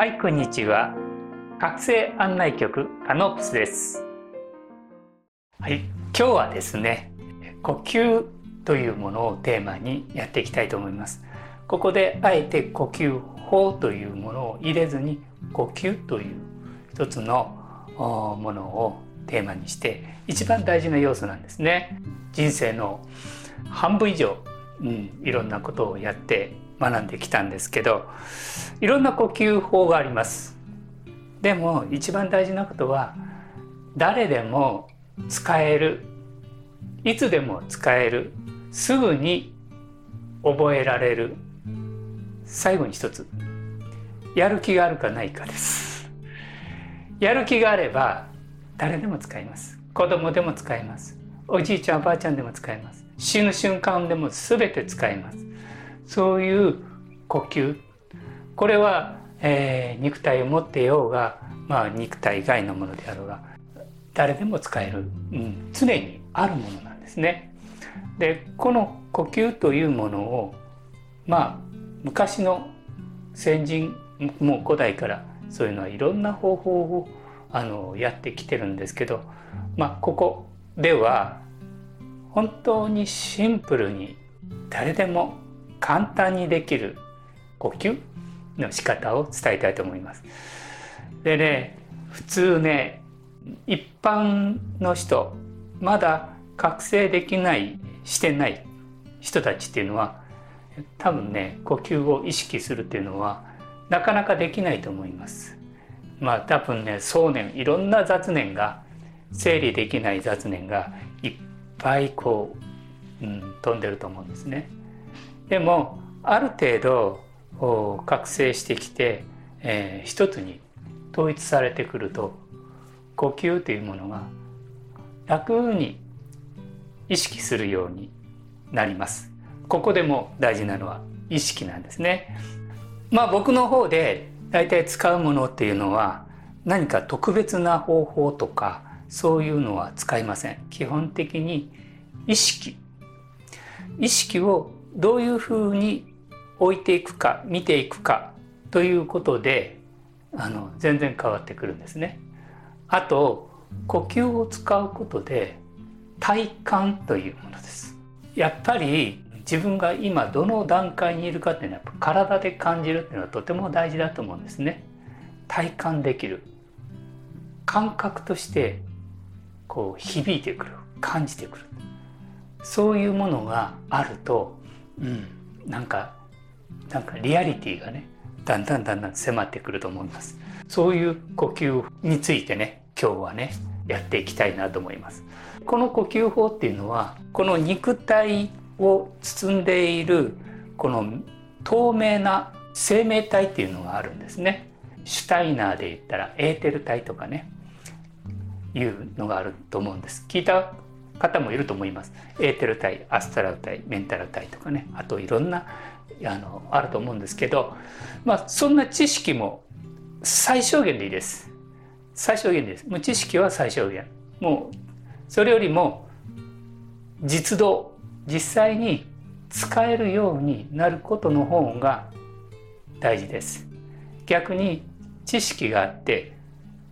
はいこんにちは。覚醒案内局カノプスです。はい今日はですね呼吸というものをテーマにやっていきたいと思います。ここであえて呼吸法というものを入れずに呼吸という一つのものをテーマにして一番大事な要素なんですね。人生の半分以上、うん、いろんなことをやって学んできたんですけどいろんな呼吸法があります。でも一番大事なことは誰でも使えるいつでも使えるすぐに覚えられる最後に一つやる気があるかないかです。やる気があれば誰でも使います。子供でも使います。おじいちゃんおばあちゃんでも使えます。死ぬ瞬間でも全て使えます。そういう呼吸。これは、えー、肉体を持っていようが、まあ、肉体以外のものであろうが誰でも使える、うん、常にあるものなんですね。でこの呼吸というものをまあ昔の先人もう古代からそういうのはいろんな方法をあのやってきてるんですけど、まあ、ここでは本当にシンプルに誰でも簡単にできる呼吸の仕方を伝えたいと思います。でね普通ね一般の人まだ覚醒できないしてない人たちっていうのは多分ね呼吸を意識するっていうのはなかなかできないと思います。まあ多分ね想念いろんな雑念が整理できない雑念がいっぱいこう、うん、飛んでると思うんですね。でもある程度覚醒してきて、えー、一つに統一されてくると呼吸というものが楽に意識するようになります。ここでも大事なのは意識なんですね。まあ僕の方で大体使うものっていうのは何か特別な方法とかそういうのは使いません。基本的に意識。意識をどういうふうに置いていくか見ていくかということであの全然変わってくるんですね。あと呼吸を使うことで体感というものです。やっぱり自分が今どの段階にいるかっていうのは体で感じるっていうのはとても大事だと思うんですね。体感できる感覚としてこう響いてくる感じてくるそういうものがあるとうん、なんかなんかリアリティがねだんだんだんだん迫ってくると思います。そういう呼吸についてね今日はねやっていきたいなと思います。この呼吸法っていうのはこの肉体を包んでいるこの透明な生命体っていうのがあるんですね。シュタイナーで言ったらエーテル体とかねいうのがあると思うんです。聞いた方もいると思います。エーテル体、アストラル体、メンタル体とかね、あといろんなあのあると思うんですけど、まあそんな知識も最小限でいいです。最小限です。もう知識は最小限。もうそれよりも実動、実際に使えるようになることの方が大事です。逆に知識があって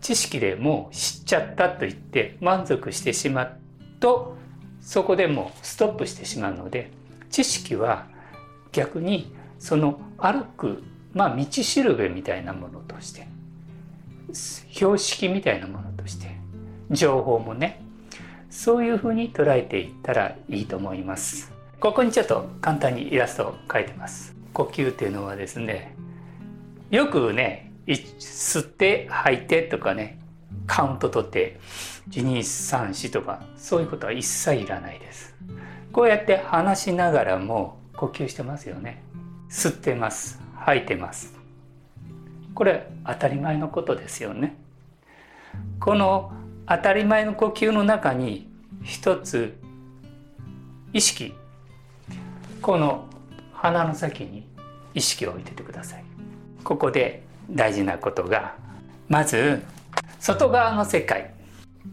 知識でもう知っちゃったと言って満足してしまっとそこでもストップしてしまうので知識は逆にその歩くまあ道しるべみたいなものとして標識みたいなものとして情報もねそういうふうに捉えていったらいいと思います。ここにちょっと簡単にイラストを描いてます。呼吸っていうのはですねよくね吸って吐いてとかねカウント取って1234とかそういうことは一切いらないです。こうやって話しながらも呼吸してますよね。吸ってます。吐いてます。これ当たり前のことですよね。この当たり前の呼吸の中に一つ意識。この鼻の先に意識を置いててください。ここで大事なことがまず外側の世界。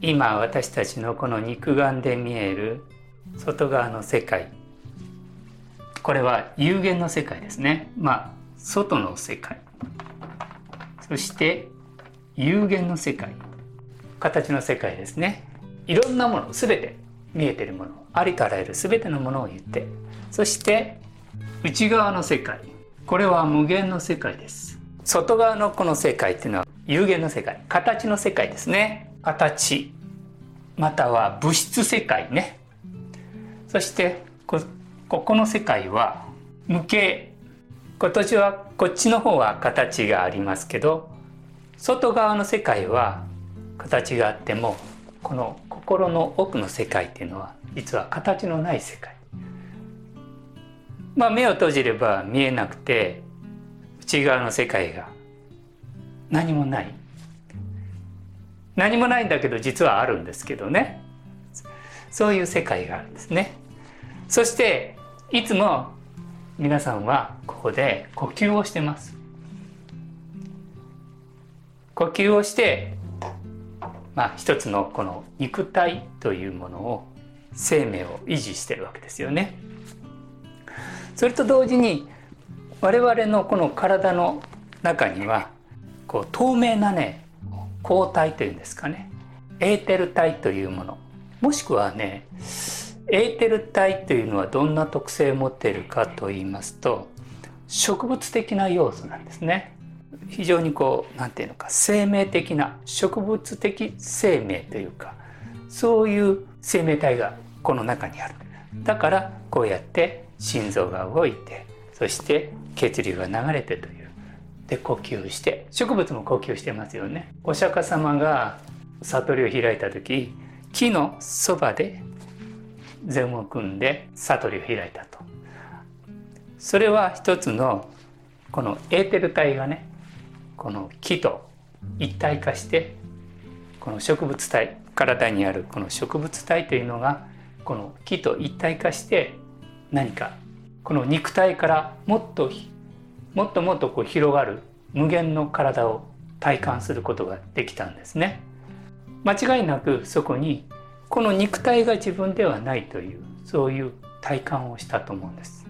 今私たちのこの肉眼で見える外側の世界。これは有限の世界ですね。まあ外の世界。そして有限の世界。形の世界ですね。いろんなもの全て。見えてるもの。ありとあらゆる全てのものを言って。そして内側の世界。これは無限の世界です。外側のこの世界っていうのは有限の世界形の世界ですね。形または物質世界ね。そしてここの世界は無形。今年はこっちの方は形がありますけど外側の世界は形があってもこの心の奥の世界っていうのは実は形のない世界。まあ目を閉じれば見えなくて内側の世界が。何もない。何もないんだけど実はあるんですけどね。そういう世界があるんですね。そしていつも皆さんはここで呼吸をしてます。呼吸をしてまあ一つのこの肉体というものを生命を維持してるわけですよね。それと同時に我々のこの体の中にはこう透明なね抗体というんですかね。エーテル体というもの。もしくはねエーテル体というのはどんな特性を持っているかと言いますと植物的な要素なんですね。非常にこう何て言うのか生命的な植物的生命というかそういう生命体がこの中にある。だからこうやって心臓が動いてそして血流が流れてという。で呼吸して。植物も呼吸してますよね。お釈迦様が悟りを開いた時木のそばで禅を組んで悟りを開いたと。それは一つのこのエーテル体がねこの木と一体化してこの植物体体にあるこの植物体というのがこの木と一体化して何かこの肉体からもっともっともっとこう広がる無限の体を体感することができたんですね。間違いなくそこにこの肉体が自分ではないというそういう体感をしたと思うんです。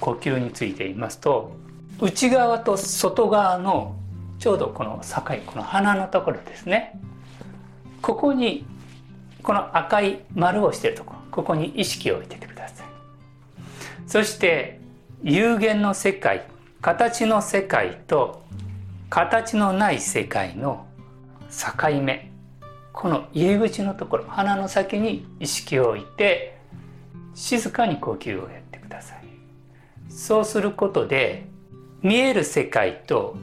呼吸について言いますと内側と外側のちょうどこの境この鼻のところですねここにこの赤い丸をしてるところここに意識を置いててくださいそして有限の世界形の世界と形のない世界の境目。この入り口のところ鼻の先に意識を置いて静かに呼吸をやってください。そうすることで見える世界と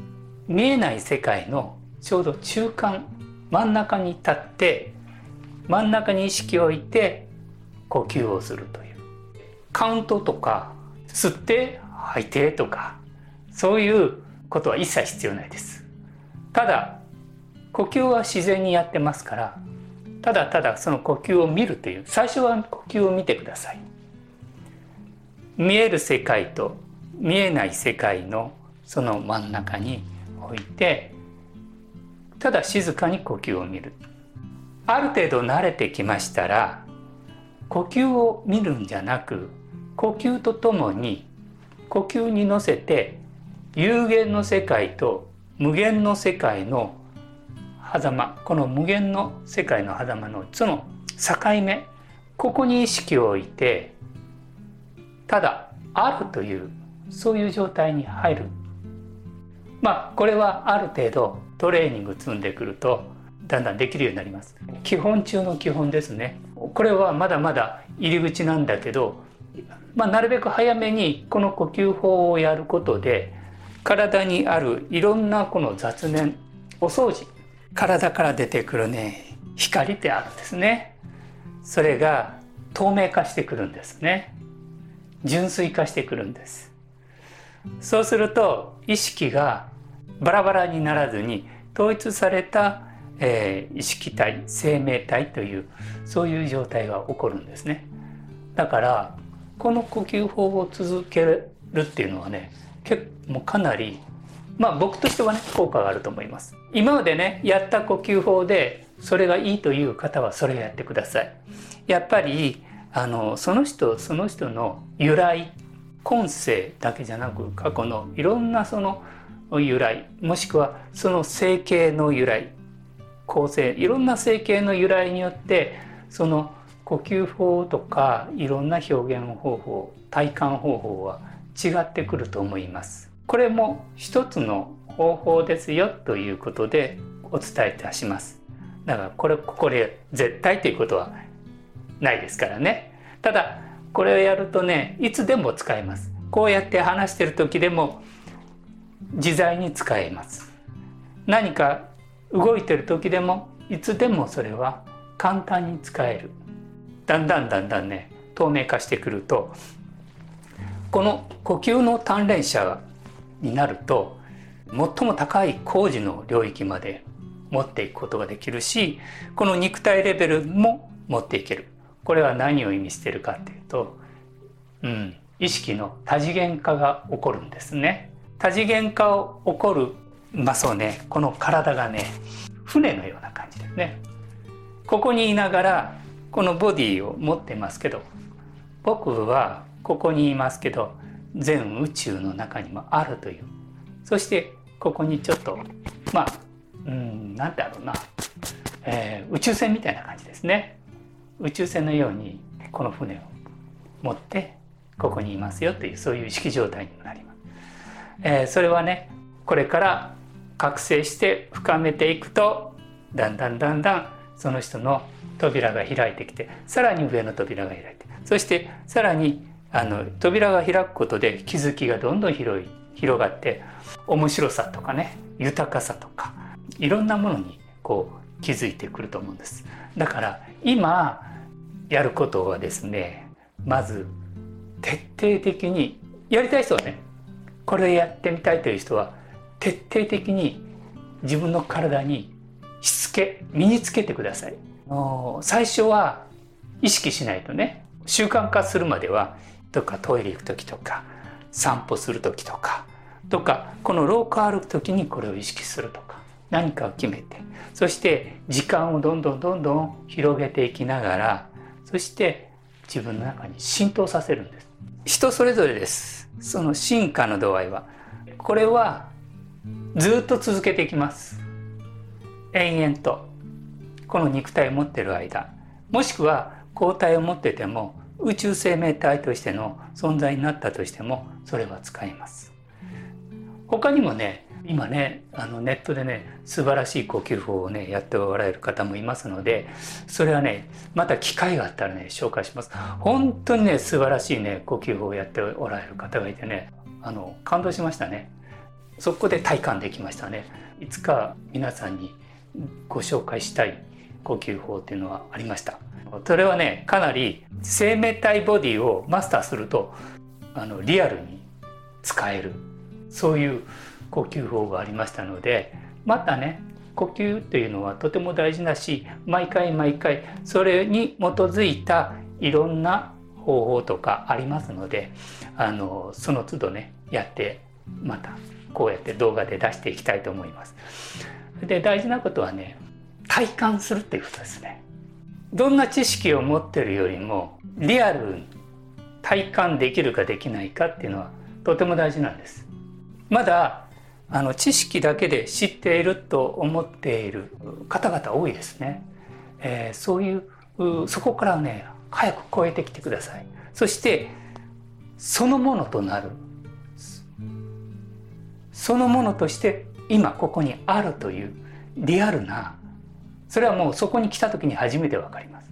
見えない世界のちょうど中間真ん中に立って真ん中に意識を置いて呼吸をするという。カウントとか吸って吐いてとかそういうことは一切必要ないです。ただ呼吸は自然にやってますからただただその呼吸を見るという最初は呼吸を見てください。見える世界と見えない世界のその真ん中に置いてただ静かに呼吸を見る。ある程度慣れてきましたら呼吸を見るんじゃなく呼吸とともに呼吸に乗せて有限の世界と無限の世界の狭間この無限の世界の狭間のその境目ここに意識を置いてただあるというそういう状態に入る。まあこれはある程度トレーニング積んでくるとだんだんできるようになります。基本中の基本ですね。これはまだまだ入り口なんだけど、まあ、なるべく早めにこの呼吸法をやることで体にあるいろんなこの雑念お掃除体から出てくるね光ってあるんですね。それが透明化してくるんですね。純粋化してくるんです。そうすると意識がバラバラにならずに統一された、えー、意識体生命体というそういう状態が起こるんですね。だからこの呼吸法を続けるっていうのはね結構かなりまあ僕としてはね効果があると思います。今までねやった呼吸法でそれがいいという方はそれをやってください。やっぱりあのその人その人の由来今世だけじゃなく過去のいろんなその由来もしくはその整形の由来構成いろんな整形の由来によってその呼吸法とかいろんな表現方法体感方法は違ってくると思います。これも一つの方法ですよということでお伝えいたします。だからこれここで絶対ということはないですからね。ただこれをやるとねいつでも使えます。こうやって話してる時でも自在に使えます。何か動いてる時でもいつでもそれは簡単に使える。だんだんだんだんね透明化してくるとこの呼吸の鍛錬者になると最も高い工事の領域まで持っていくことができるしこの肉体レベルも持っていける。これは何を意味してるかっていうと、うん、意識の多次元化が起こるんですね。多次元化を起こるまあそうねこの体がね船のような感じですね。ここにいながらこのボディを持ってますけど僕はここにいますけど全宇宙の中にもあるという。そしてここにちょっとまあうん何だろうな、えー、宇宙船みたいな感じですね。宇宙船のようにこの船を持ってここにいますよというそういう意識状態になります、えー、それはねこれから覚醒して深めていくとだんだんだんだんその人の扉が開いてきてさらに上の扉が開いてそしてさらにあの扉が開くことで気づきがどんどん広い広がって面白さとかね豊かさとかいろんなものにこう気づいてくると思うんです。だから今やることはですねまず徹底的にやりたい人はねこれやってみたいという人は徹底的に自分の体にしつけ身につけてください。の最初は意識しないとね習慣化するまではとかトイレ行く時とか散歩する時とかとかこの廊下歩く時にこれを意識するとか何かを決めてそして時間をどんどんどんどん広げていきながらそして自分の中に浸透させるんです。人それぞれです。その進化の度合いは。これはずっと続けていきます。延々と。この肉体を持ってる間もしくは抗体を持ってても宇宙生命体としての存在になったとしてもそれは使えます。他にもね今ねあのネットでね素晴らしい呼吸法をねやっておられる方もいますのでそれはねまた機会があったらね紹介します。本当にね素晴らしいね呼吸法をやっておられる方がいてねあの感動しましたね。そこで体感できましたね。いつか皆さんにご紹介したい呼吸法っていうのはありましたそれはねかなり生命体ボディをマスターするとあのリアルに使えるそういう呼吸法がありましたのでまたね呼吸というのはとても大事だし毎回毎回それに基づいたいろんな方法とかありますのであのその都度ねやってまたこうやって動画で出していきたいと思います。で大事なことはね体感するっていうことですね。どんな知識を持ってるよりもリアルに体感できるかできないかっていうのはとても大事なんです。まだあの知識だけで知っていると思っている方々多いですね。えー、そういうそこからね早く超えてきてください。そしてそのものとなるそのものとして今ここにあるというリアルなそれはもうそこに来た時に初めてわかります。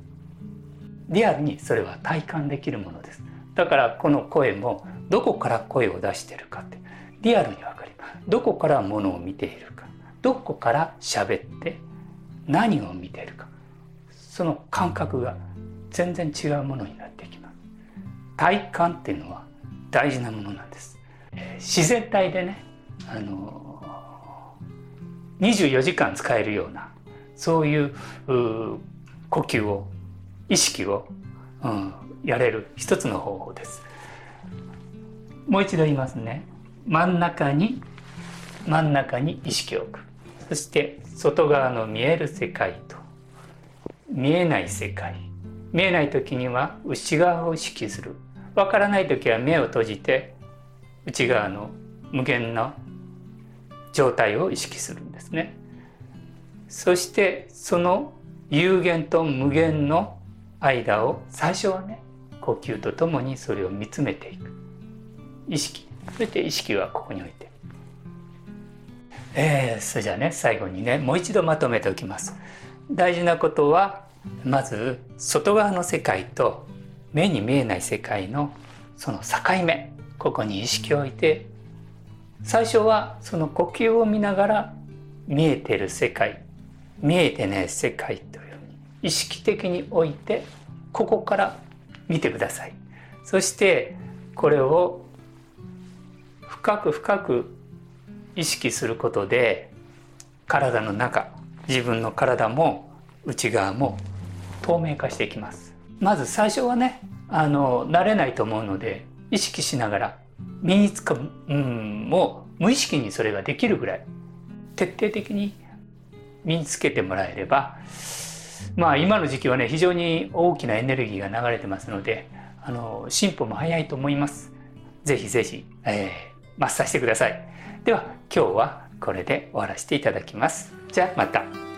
リアルにそれは体感できるものです。だからこの声もどこから声を出してるかってリアルにわかります。どこからものを見ているか。どこから喋って何を見ているか。その感覚が全然違うものになってきます。体感っていうのは大事なものなんです、自然体でねあの24時間使えるようなそういう呼吸を意識を、うん、やれる一つの方法です。もう一度言いますね。真ん中に真ん中に意識を置く。そして外側の見える世界と見えない世界。見えない時には内側を意識する。わからない時は目を閉じて内側の無限の状態を意識するんですねそしてその有限と無限の間を最初はね呼吸とともにそれを見つめていく。意識。そして意識はここに置いて。えー、それじゃあね最後にねもう一度まとめておきます。大事なことはまず外側の世界と目に見えない世界のその境目ここに意識を置いて最初はその呼吸を見ながら見えてる世界。見えてない世界とい。う意識的に置いてここから見てください。そしてこれを深く深く意識することで体の中自分の体も内側も透明化していきます。まず最初はねあの慣れないと思うので意識しながら身につかうんもう無意識にそれができるぐらい徹底的に身につけてもらえればまあ今の時期はね非常に大きなエネルギーが流れてますのであの進歩も早いと思います。ぜひぜひ、えー、マッサーしてください。では今日はこれで終わらせていただきます。じゃあまた。